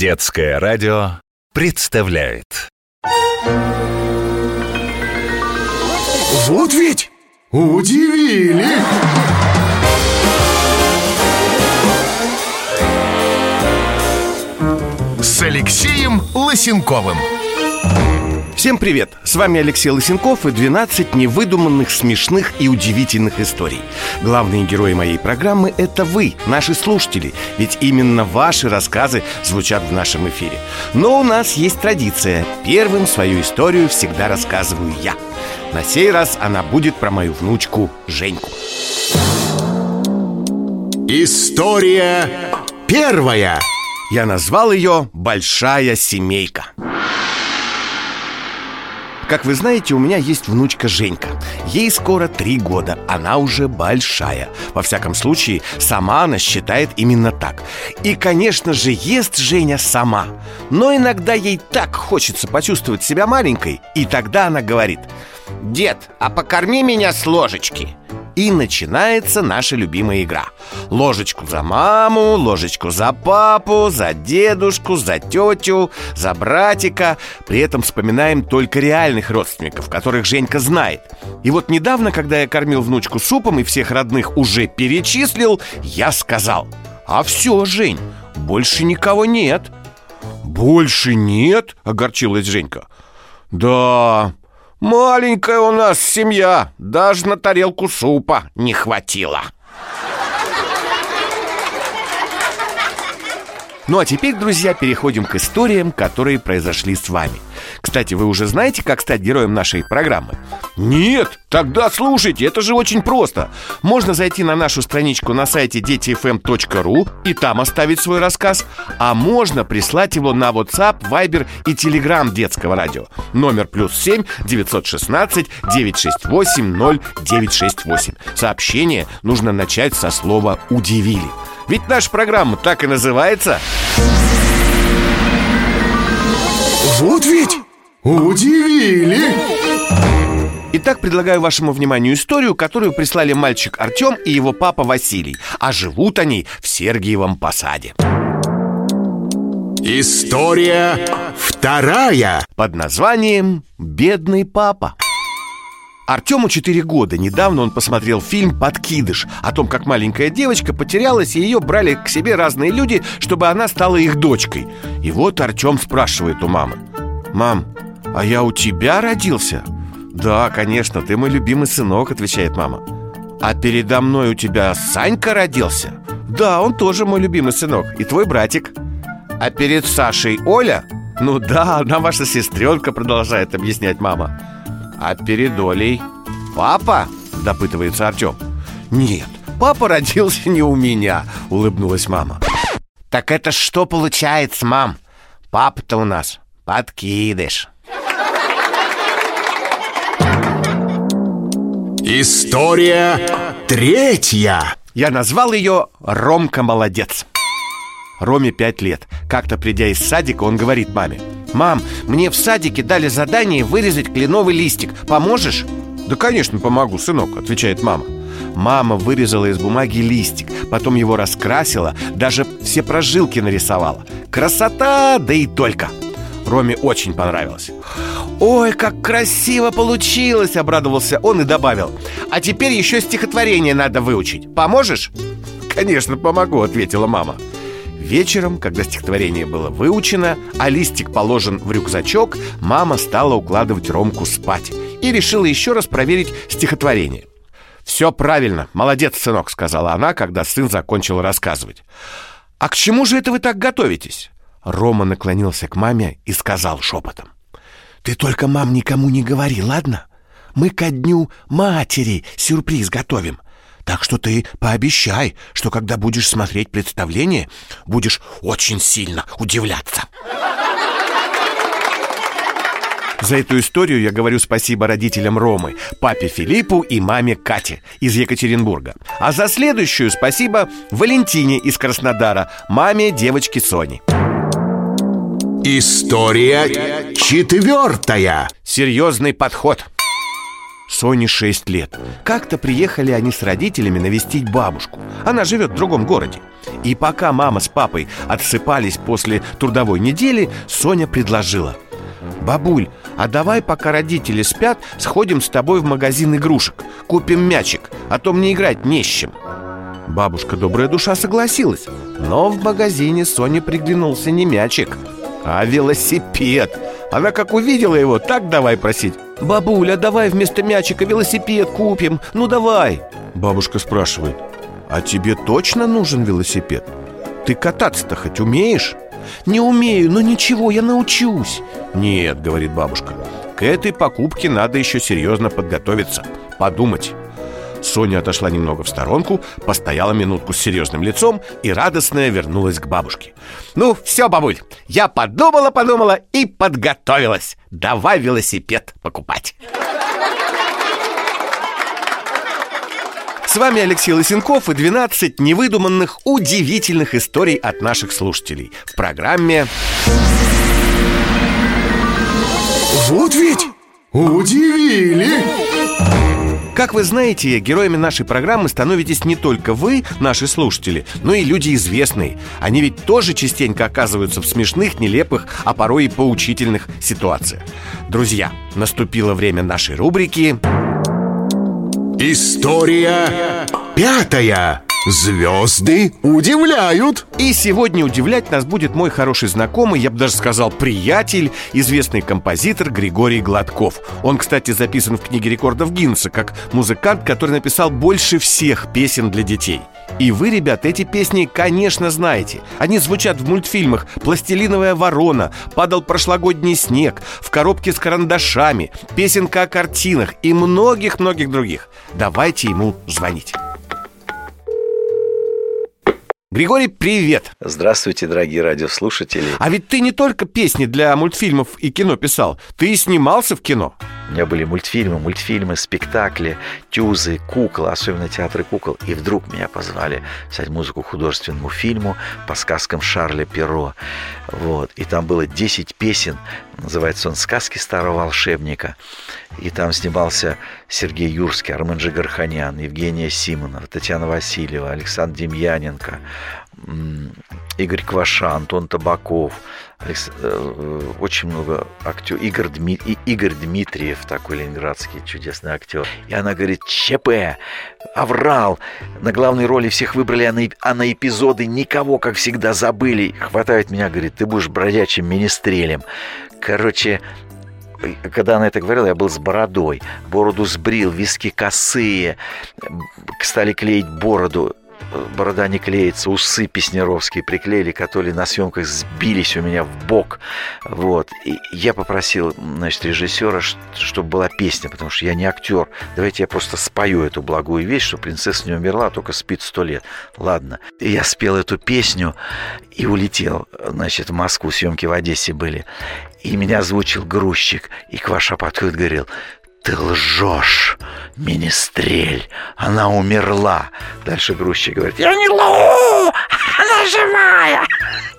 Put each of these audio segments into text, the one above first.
Детское радио представляет Вот ведь удивили! С Алексеем Лосенковым Всем привет! С вами Алексей Лысенков и 12 невыдуманных, смешных и удивительных историй. Главные герои моей программы – это вы, наши слушатели, ведь именно ваши рассказы звучат в нашем эфире. Но у нас есть традиция – первым свою историю всегда рассказываю я. На сей раз она будет про мою внучку Женьку. История первая Я назвал ее «Большая семейка». Как вы знаете, у меня есть внучка Женька. Ей скоро три года, она уже большая. Во всяком случае, сама она считает именно так. И, конечно же, ест Женя сама. Но иногда ей так хочется почувствовать себя маленькой И тогда она говорит Дед, а покорми меня с ложечки и начинается наша любимая игра. Ложечку за маму, ложечку за папу, за дедушку, за тетю, за братика. При этом вспоминаем только реальных родственников, которых Женька знает. И вот недавно, когда я кормил внучку супом и всех родных уже перечислил Я сказал А все, Жень, больше никого нет Больше нет? Огорчилась Женька. Да, Маленькая у нас семья, даже на тарелку супа не хватило. Ну а теперь, друзья, переходим к историям, которые произошли с вами. Кстати, вы уже знаете, как стать героем нашей программы? Нет? Тогда слушайте, это же очень просто. Можно зайти на нашу страничку на сайте детифм.ру и там оставить свой рассказ, а можно прислать его на WhatsApp, Viber и Telegram детского радио. Номер плюс 7 916 968 0968. Сообщение нужно начать со слова «удивили». Ведь наша программа так и называется. Вот ведь удивили! Итак, предлагаю вашему вниманию историю, которую прислали мальчик Артем и его папа Василий. А живут они в Сергиевом посаде. История вторая Под названием «Бедный папа». Артему 4 года. Недавно он посмотрел фильм «Подкидыш» о том, как маленькая девочка потерялась, и ее брали к себе разные люди, чтобы она стала их дочкой. И вот Артем спрашивает у мамы. «Мам, а я у тебя родился?» «Да, конечно, ты мой любимый сынок», — отвечает мама. «А передо мной у тебя Санька родился?» «Да, он тоже мой любимый сынок, и твой братик». «А перед Сашей Оля?» «Ну да, она ваша сестренка», — продолжает объяснять мама. «А перед Олей? Папа?» – допытывается Артем «Нет, папа родился не у меня», – улыбнулась мама. «Так это что получается, мам? Папа-то у нас подкидыш» История третья. Я назвал ее «Ромка молодец» Роме пять лет. Как-то придя из садика, он говорит маме «Мам, мне в садике дали задание вырезать кленовый листик. Поможешь?» «Да, конечно, помогу, сынок», — отвечает мама. Мама вырезала из бумаги листик Потом его раскрасила Даже все прожилки нарисовала. Красота, да и только. Роме очень понравилось. «Ой, как красиво получилось!» — обрадовался он и добавил. «А теперь еще стихотворение надо выучить. Поможешь?» «Конечно, помогу», — ответила мама Вечером, когда стихотворение было выучено, а листик положен в рюкзачок, мама стала укладывать Ромку спать и решила еще раз проверить стихотворение. «Все правильно, молодец, сынок», — сказала она, когда сын закончил рассказывать. «А к чему же это вы так готовитесь?» Рома наклонился к маме и сказал шепотом. «Ты только, мам, никому не говори, ладно? Мы ко дню матери сюрприз готовим. Так что ты пообещай, что когда будешь смотреть представление, будешь очень сильно удивляться. За эту историю я говорю спасибо родителям Ромы, папе Филиппу и маме Кате из Екатеринбурга. А за следующую спасибо Валентине из Краснодара, маме девочки Сони. История четвертая Серьезный подход. Соне 6 лет. Как-то приехали они с родителями навестить бабушку. Она живет в другом городе. И пока мама с папой отсыпались после трудовой недели, Соня предложила Бабуль, а давай, пока родители спят, сходим с тобой в магазин игрушек Купим мячик, а то мне играть не с чем Бабушка добрая душа согласилась Но в магазине Соне приглянулся не мячик, а велосипед Она как увидела его, так давай просить «Бабуля, давай вместо мячика велосипед купим, ну давай!» Бабушка спрашивает «А тебе точно нужен велосипед? Ты кататься-то хоть умеешь?» «Не умею, но ничего, я научусь» «Нет», — говорит бабушка, «к этой покупке надо еще серьезно подготовиться, подумать» Соня отошла немного в сторонку, постояла минутку с серьезным лицом и радостная вернулась к бабушке. «Ну, все, бабуль, я подумала-подумала и подготовилась. Давай велосипед покупать». С вами Алексей Лысенков и 12 невыдуманных, удивительных историй от наших слушателей в программе Вот ведь удивили! Как вы знаете, героями нашей программы становитесь не только вы, наши слушатели, но и люди известные. Они ведь тоже частенько оказываются в смешных, нелепых, а порой и поучительных ситуациях. Друзья, наступило время нашей рубрики История пятая. Звезды удивляют. И сегодня удивлять нас будет мой хороший знакомый, я бы даже сказал приятель, известный композитор Григорий Гладков. Он, кстати, записан в книге рекордов Гиннесса как музыкант, который написал больше всех песен для детей. И вы, ребят, эти песни, конечно, знаете. Они звучат в мультфильмах «Пластилиновая ворона», «Падал прошлогодний снег», «В коробке с карандашами», «Песенка о картинах» и многих-многих других. Давайте ему звонить. Григорий, привет! Здравствуйте, дорогие радиослушатели. А ведь ты не только песни для мультфильмов и кино писал, ты и снимался в кино. У меня были мультфильмы, мультфильмы, спектакли, тюзы, куклы, особенно театры кукол. И вдруг меня позвали писать музыку художественному фильму по сказкам Шарля Перро. Вот. И там было 10 песен. Называется он «Сказки старого волшебника». И там снимался Сергей Юрский, Армен Джигарханян, Евгения Симонова, Татьяна Васильева, Александр Демьяненко, Игорь Кваша, Антон Табаков, Алекс... Э, очень много актеров. Игорь, Дми... Игорь Дмитриев, такой ленинградский чудесный актер. И она говорит, ЧП, аврал. На главной роли всех выбрали, а на, а на эпизоды никого, как всегда, забыли. Хватает меня, говорит, ты будешь бродячим министрелем. Короче, когда она это говорила, я был с бородой. Бороду сбрил, виски косые. Стали клеить бороду борода не клеится, усы песнеровские приклеили, которые на съемках сбились у меня в бок. Вот. И я попросил, значит, режиссера, чтобы была песня, потому что я не актер. Давайте я просто спою эту благую вещь, что принцесса не умерла, только спит сто лет. Ладно. И я спел эту песню и улетел, значит, в Москву. Съемки в Одессе были. И меня озвучил грузчик. И Кваша подходит, говорил, ты лжешь, министрель, она умерла. Дальше грузчик говорит, я не лгу, живая.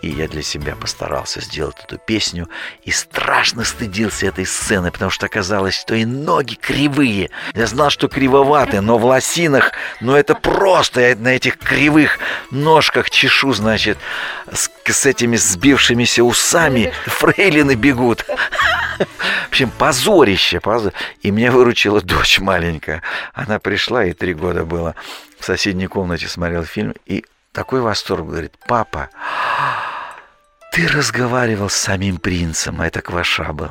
И я для себя постарался сделать эту песню и страшно стыдился этой сцены, потому что оказалось, что и ноги кривые. Я знал, что кривоваты, но в лосинах, но это просто, я на этих кривых ножках чешу, значит, с, с этими сбившимися усами фрейлины бегут. В общем, позорище, позор. И меня выручила дочь маленькая. Она пришла, и три года было. В соседней комнате смотрел фильм, и такой восторг, говорит, папа, ты разговаривал с самим принцем, а это Кваша был.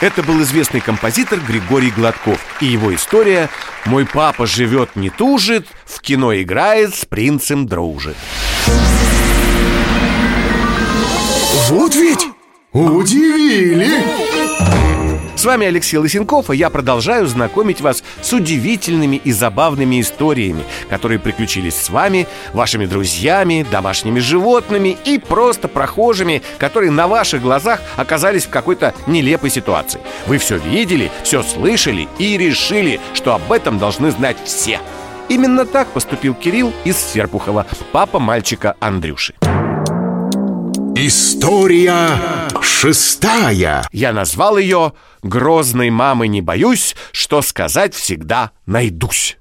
Это был известный композитор Григорий Гладков И его история «Мой папа живет не тужит, в кино играет, с принцем дружит» Вот ведь удивили! С вами Алексей Лысенков, и я продолжаю знакомить вас с удивительными и забавными историями, которые приключились с вами, вашими друзьями, домашними животными и просто прохожими, которые на ваших глазах оказались в какой-то нелепой ситуации. Вы все видели, все слышали и решили, что об этом должны знать все. Именно так поступил Кирилл из Серпухова, папа мальчика Андрюши. История шестая. Я назвал ее «Грозной мамы не боюсь, что сказать всегда найдусь».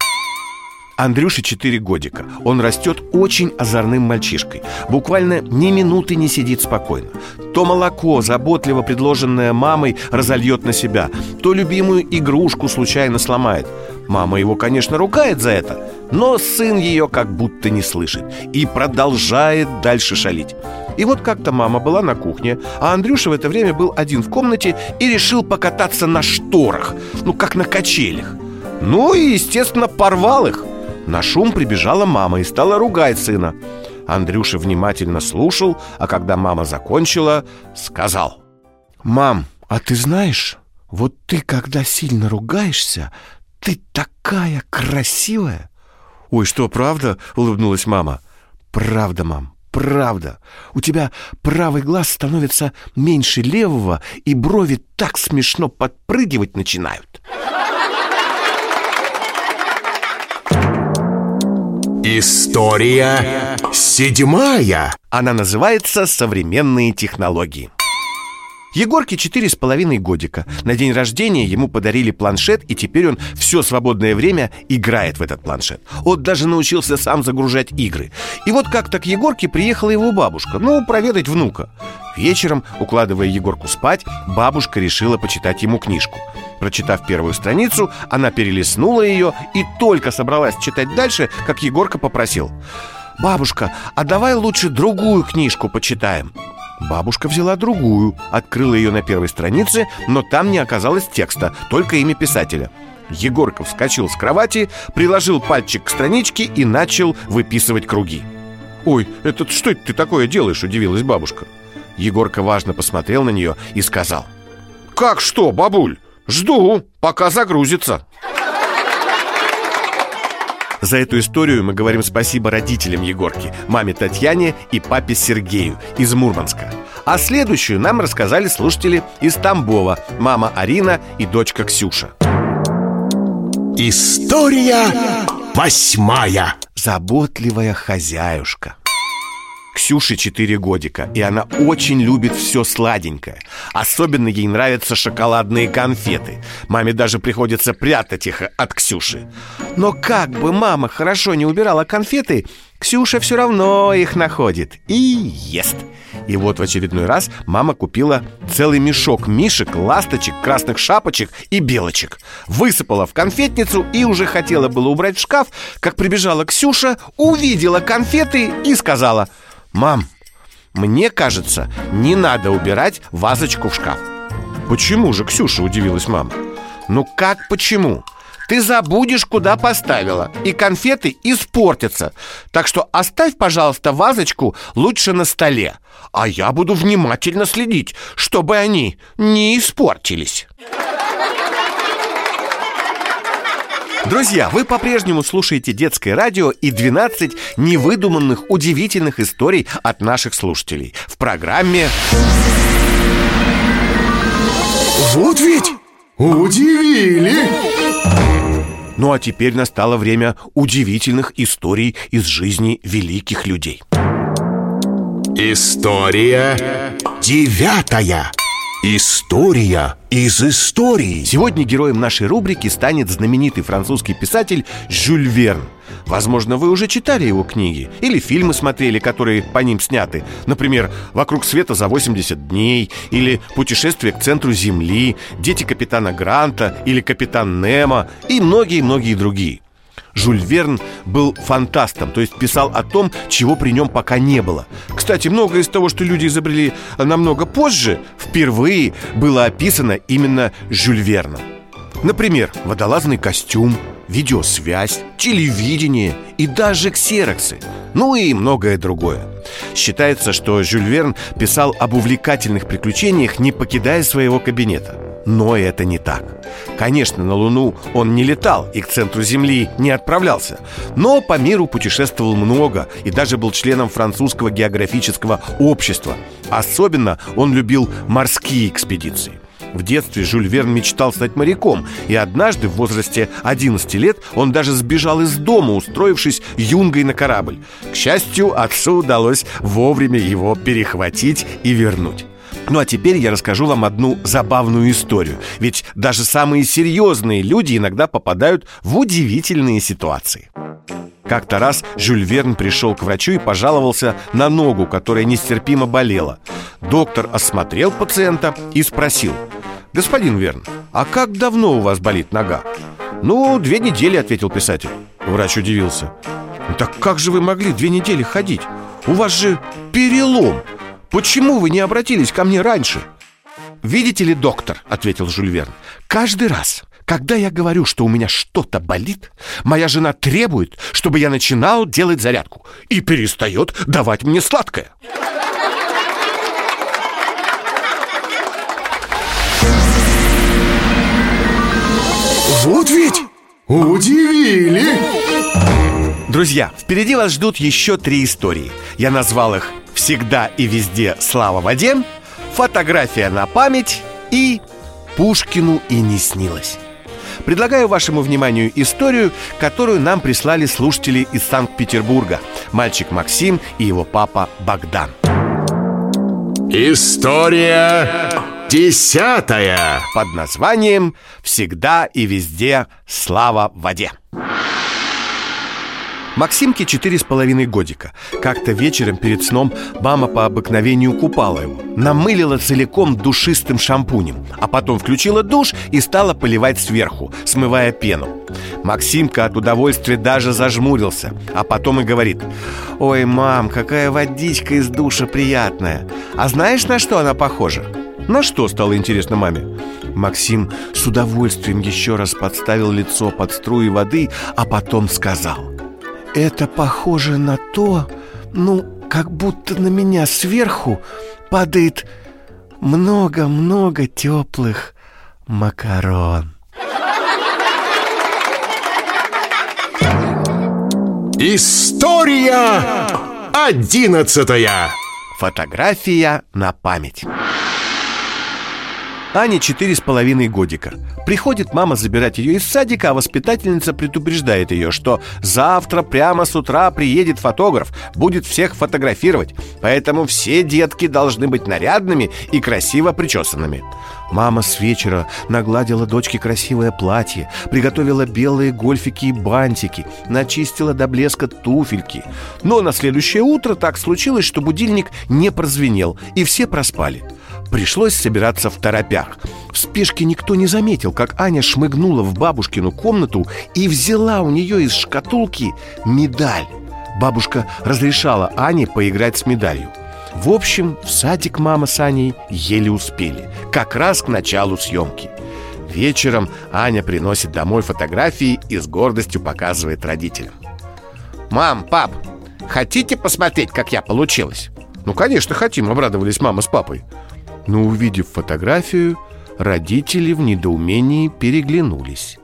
Андрюше 4 годика. Он растет очень озорным мальчишкой. Буквально ни минуты не сидит спокойно. То молоко, заботливо предложенное мамой, разольет на себя, то любимую игрушку случайно сломает. Мама его, конечно, ругает за это, но сын ее как будто не слышит и продолжает дальше шалить. И вот как-то мама была на кухне, а Андрюша в это время был один в комнате и решил покататься на шторах, ну, как на качелях. Ну и, естественно, порвал их. На шум прибежала мама и стала ругать сына. Андрюша внимательно слушал, а когда мама закончила, сказал «Мам, а ты знаешь, вот ты, когда сильно ругаешься, ты такая красивая!» «Ой, что, правда?» — улыбнулась мама «Правда, мам, правда. У тебя правый глаз становится меньше левого, и брови так смешно подпрыгивать начинают». История седьмая. Она называется «Современные технологии». Егорке четыре с половиной годика. На день рождения ему подарили планшет, и теперь он все свободное время играет в этот планшет. Он даже научился сам загружать игры. И вот как-то к Егорке приехала его бабушка, ну, проведать внука. Вечером, укладывая Егорку спать, бабушка решила почитать ему книжку. Прочитав первую страницу, она перелистнула ее и только собралась читать дальше, как Егорка попросил «Бабушка, а давай лучше другую книжку почитаем». Бабушка взяла другую, открыла ее на первой странице, но там не оказалось текста, только имя писателя. Егорка вскочил с кровати, приложил пальчик к страничке и начал выписывать круги. «Ой, это что это ты такое делаешь?» – удивилась бабушка. Егорка важно посмотрел на нее и сказал «Как что, бабуль? Жду, пока загрузится». За эту историю мы говорим спасибо родителям Егорки, маме Татьяне и папе Сергею из Мурманска. А следующую нам рассказали слушатели из Тамбова, мама Арина и дочка Ксюша. История восьмая. Заботливая хозяюшка. Ксюше 4 годика, и она очень любит все сладенькое. Особенно ей нравятся шоколадные конфеты. Маме даже приходится прятать их от Ксюши. Но как бы мама хорошо не убирала конфеты, Ксюша все равно их находит и ест. И вот в очередной раз мама купила целый мешок мишек, ласточек, красных шапочек и белочек. Высыпала в конфетницу и уже хотела было убрать в шкаф, как прибежала Ксюша, увидела конфеты и сказала – «Мам, мне кажется, не надо убирать вазочку в шкаф». «Почему же, Ксюша?» – удивилась мама. «Ну как почему?» Ты забудешь, куда поставила, и конфеты испортятся. Так что оставь, пожалуйста, вазочку лучше на столе, а я буду внимательно следить, чтобы они не испортились. Друзья, вы по-прежнему слушаете детское радио и 12 невыдуманных, удивительных историй от наших слушателей в программе Вот ведь удивили! Ну а теперь настало время удивительных историй из жизни великих людей. История девятая. История из истории. Сегодня героем нашей рубрики станет знаменитый французский писатель Жюль Верн. Возможно, вы уже читали его книги или фильмы смотрели, которые по ним сняты. Например, «Вокруг света за 80 дней» или «Путешествие к центру Земли», «Дети капитана Гранта» или «Капитан Немо» и многие-многие другие. Жюль Верн был фантастом, то есть писал о том, чего при нем пока не было. Кстати, многое из того, что люди изобрели намного позже, впервые было описано именно Жюль Верном. Например, водолазный костюм, видеосвязь, телевидение и даже ксероксы. Ну и многое другое. Считается, что Жюль Верн писал об увлекательных приключениях, не покидая своего кабинета. Но это не так. Конечно, на Луну он не летал и к центру Земли не отправлялся, но по миру путешествовал много и даже был членом французского географического общества. Особенно он любил морские экспедиции. В детстве Жюль Верн мечтал стать моряком, и однажды в возрасте 11 лет он даже сбежал из дома, устроившись юнгой на корабль. К счастью, отцу удалось вовремя его перехватить и вернуть. Ну а теперь я расскажу вам одну забавную историю. Ведь даже самые серьезные люди иногда попадают в удивительные ситуации. Как-то раз Жюль Верн пришел к врачу и пожаловался на ногу, которая нестерпимо болела. Доктор осмотрел пациента и спросил «Господин Верн, а как давно у вас болит нога?» «Ну, две недели», — ответил писатель Врач удивился «Так как же вы могли две недели ходить? У вас же перелом! Почему вы не обратились ко мне раньше?» «Видите ли, доктор», — ответил Жюль Верн «Каждый раз, когда я говорю, что у меня что-то болит, моя жена требует, чтобы я начинал делать зарядку и перестает давать мне сладкое. Вот ведь удивили! Друзья, впереди вас ждут еще три истории. Я назвал их «Всегда и везде слава воде», «Фотография на память» и «Пушкину и не снилось». Предлагаю вашему вниманию историю, которую нам прислали слушатели из Санкт-Петербурга. Мальчик Максим и его папа Богдан. История десятая Под названием «Всегда и везде слава воде». Максимке четыре с половиной годика Как-то вечером перед сном мама по обыкновению купала его Намылила целиком душистым шампунем А потом включила душ и стала поливать сверху, смывая пену Максимка от удовольствия даже зажмурился А потом и говорит Ой, мам, какая водичка из душа приятная А знаешь, на что она похожа? На что стало интересно маме? Максим с удовольствием еще раз подставил лицо под струи воды, а потом сказал это похоже на то, ну, как будто на меня сверху падает много-много теплых макарон. История одиннадцатая Фотография на память Ане четыре с половиной годика. Приходит мама забирать ее из садика, а воспитательница предупреждает ее, что завтра прямо с утра приедет фотограф, будет всех фотографировать. Поэтому все детки должны быть нарядными и красиво причесанными Мама с вечера нагладила дочке красивое платье Приготовила белые гольфики и бантики Начистила до блеска туфельки. Но на следующее утро так случилось, что будильник не прозвенел И все проспали Пришлось собираться в торопях. В спешке никто не заметил, как Аня шмыгнула в бабушкину комнату И взяла у нее из шкатулки медаль. Бабушка разрешала Ане поиграть с медалью. В общем, в садик мама с Аней еле успели. Как раз к началу съемки. Вечером Аня приносит домой фотографии и с гордостью показывает родителям. «Мам, пап, хотите посмотреть, как я получилась?» «Ну, конечно, хотим», — обрадовались мама с папой но увидев фотографию, родители в недоумении переглянулись.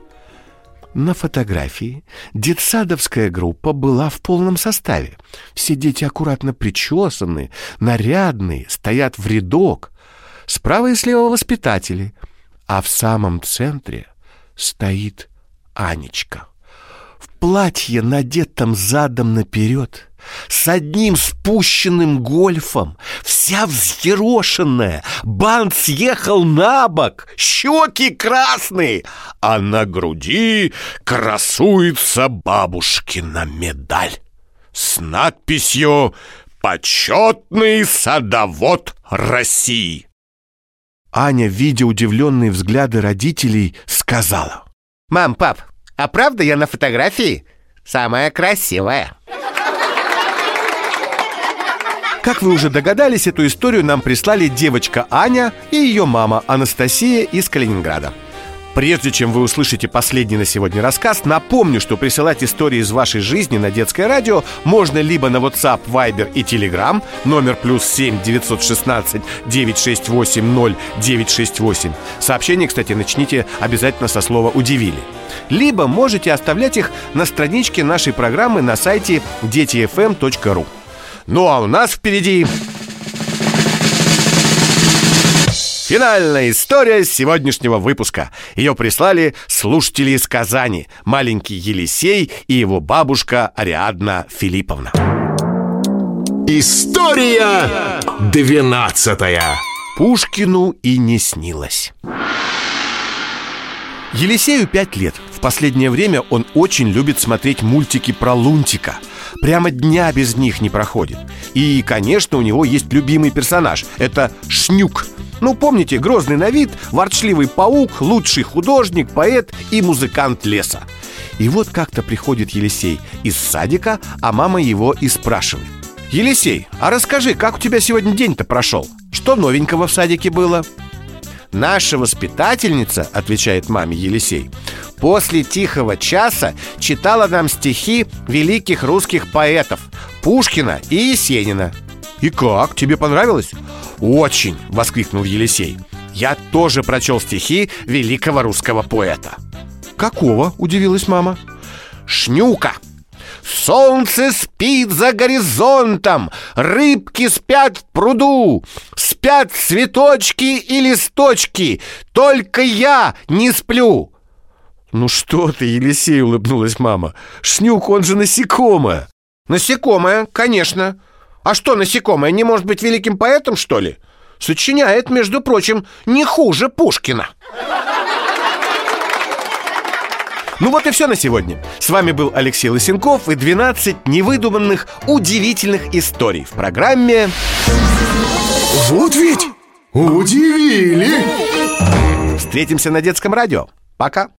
На фотографии детсадовская группа была в полном составе. Все дети аккуратно причесаны, нарядные, стоят в рядок. Справа и слева воспитатели, а в самом центре стоит Анечка. В платье, надетом задом наперед, с одним спущенным гольфом, вся взъерошенная, бант съехал на бок, щеки красные, а на груди красуется бабушкина медаль с надписью «Почетный садовод России». Аня, видя удивленные взгляды родителей, сказала «Мам, пап, а правда я на фотографии самая красивая?» Как вы уже догадались, эту историю нам прислали девочка Аня и ее мама Анастасия из Калининграда. Прежде чем вы услышите последний на сегодня рассказ, напомню, что присылать истории из вашей жизни на детское радио можно либо на WhatsApp, Viber и Telegram, номер плюс 7 916 968 0968. Сообщение, кстати, начните обязательно со слова «удивили». Либо можете оставлять их на страничке нашей программы на сайте детифм.ру. Ну а у нас впереди... Финальная история сегодняшнего выпуска. Ее прислали слушатели из Казани, маленький Елисей и его бабушка Ариадна Филипповна. История двенадцатая Пушкину и не снилось. Елисею пять лет. Последнее время он очень любит смотреть мультики про Лунтика. Прямо дня без них не проходит. И, конечно, у него есть любимый персонаж. Это Шнюк. Ну, помните, грозный на вид, ворчливый паук, лучший художник, поэт и музыкант леса. И вот как-то приходит Елисей из садика, а мама его и спрашивает. «Елисей, а расскажи, как у тебя сегодня день-то прошел? Что новенького в садике было?» Наша воспитательница, отвечает маме Елисей, после тихого часа читала нам стихи великих русских поэтов Пушкина и Есенина. И как? Тебе понравилось? Очень, воскликнул Елисей. Я тоже прочел стихи великого русского поэта. Какого? удивилась мама. Шнюка. Солнце спит за горизонтом, рыбки спят в пруду, спят цветочки и листочки, только я не сплю. Ну что ты, Елисей, улыбнулась мама. Шнюк, он же насекомое. Насекомое, конечно. А что насекомое, не может быть великим поэтом, что ли? Сочиняет, между прочим, не хуже Пушкина. Ну вот и все на сегодня. С вами был Алексей Лысенков и 12 невыдуманных, удивительных историй в программе... Вот ведь удивили! Встретимся на детском радио. Пока.